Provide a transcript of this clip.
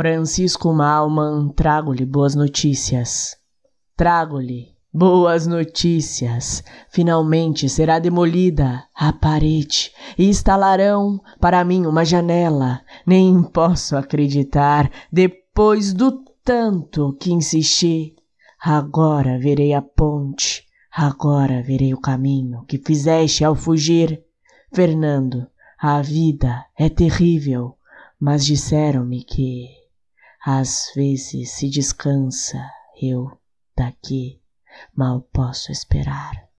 Francisco Malman, trago-lhe boas notícias. Trago-lhe boas notícias. Finalmente será demolida a parede e instalarão para mim uma janela. Nem posso acreditar, depois do tanto que insisti. Agora verei a ponte, agora verei o caminho que fizeste ao fugir. Fernando, a vida é terrível, mas disseram-me que às vezes se descansa. Eu daqui mal posso esperar.